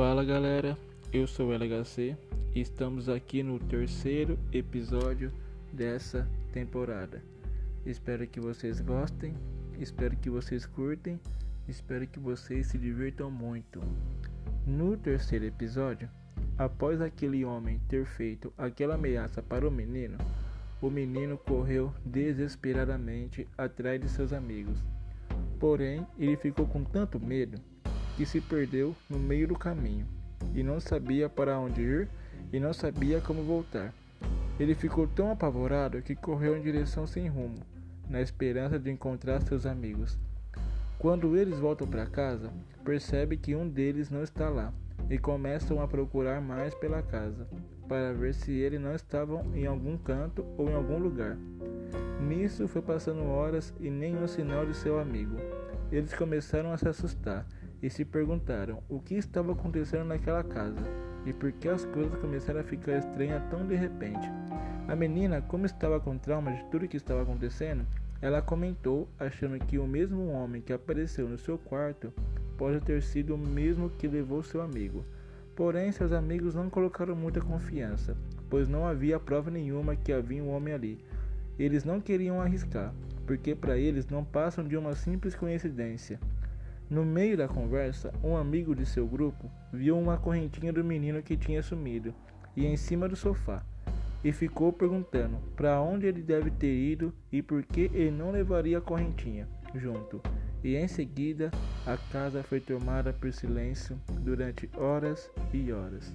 Fala galera, eu sou o LHC e estamos aqui no terceiro episódio dessa temporada. Espero que vocês gostem, espero que vocês curtem, espero que vocês se divirtam muito. No terceiro episódio, após aquele homem ter feito aquela ameaça para o menino, o menino correu desesperadamente atrás de seus amigos. Porém, ele ficou com tanto medo que se perdeu no meio do caminho e não sabia para onde ir e não sabia como voltar. Ele ficou tão apavorado que correu em direção sem rumo, na esperança de encontrar seus amigos. Quando eles voltam para casa, percebe que um deles não está lá e começam a procurar mais pela casa para ver se ele não estava em algum canto ou em algum lugar. Nisso foi passando horas e nenhum sinal de seu amigo. Eles começaram a se assustar e se perguntaram o que estava acontecendo naquela casa e por que as coisas começaram a ficar estranhas tão de repente. A menina, como estava com trauma de tudo que estava acontecendo, ela comentou, achando que o mesmo homem que apareceu no seu quarto pode ter sido o mesmo que levou seu amigo. Porém, seus amigos não colocaram muita confiança, pois não havia prova nenhuma que havia um homem ali. Eles não queriam arriscar, porque para eles não passam de uma simples coincidência. No meio da conversa, um amigo de seu grupo viu uma correntinha do menino que tinha sumido e em cima do sofá e ficou perguntando para onde ele deve ter ido e por que ele não levaria a correntinha junto. E em seguida, a casa foi tomada por silêncio durante horas e horas.